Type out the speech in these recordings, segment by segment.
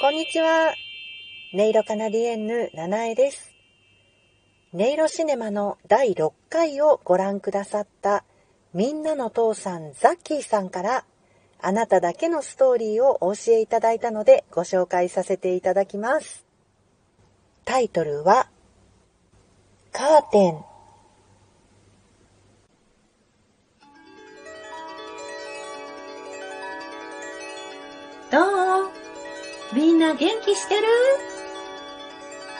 こんにちは。音色カナディエンヌ、七重です。音色シネマの第6回をご覧くださった、みんなの父さん、ザッキーさんから、あなただけのストーリーをお教えいただいたので、ご紹介させていただきます。タイトルは、カーテン。どうみんな元気してる？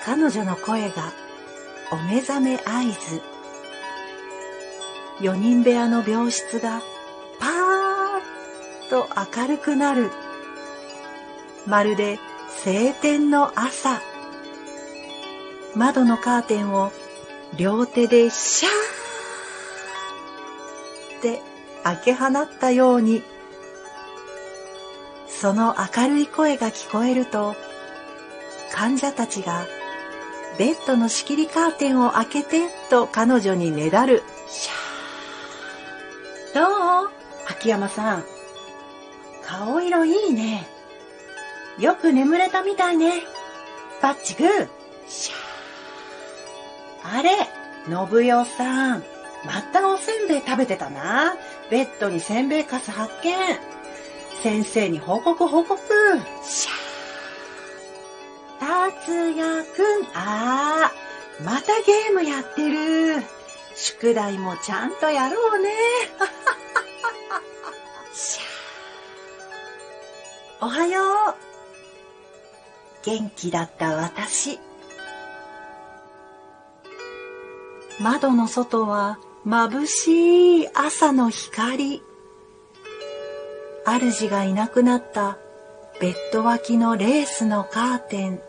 彼女の声がお目覚め合図。4人部屋の病室がパーッと明るくなる。まるで晴天の朝。窓のカーテンを両手でシャーって開け放ったように、その明るい声が聞こえると、患者たちがベッドの仕切りカーテンを開けてと彼女にねだる。シャーどう秋山さん。顔色いいね。よく眠れたみたいね。バッチグー。シャー。あれ、信代さん。またおせんべい食べてたな。ベッドにせんべいかす発見。先生に報告報告。シャー。達也くん、あー、またゲームやってる。宿題もちゃんとやろうね。シャー。おはよう。元気だった私。窓の外は眩しい朝の光。主がいなくなったベッド脇のレースのカーテン。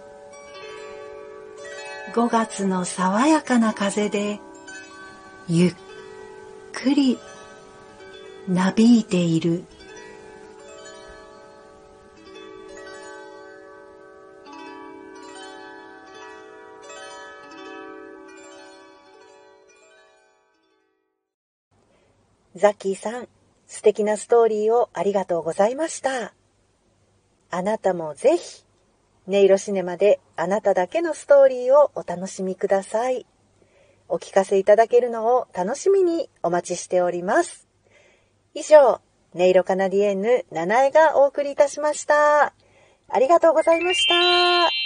5月の爽やかな風でゆっくりなびいている。ザキーさん、素敵なストーリーをありがとうございました。あなたもぜひ、音色シネマであなただけのストーリーをお楽しみください。お聞かせいただけるのを楽しみにお待ちしております。以上、音色カナディエンヌ、七重がお送りいたしました。ありがとうございました。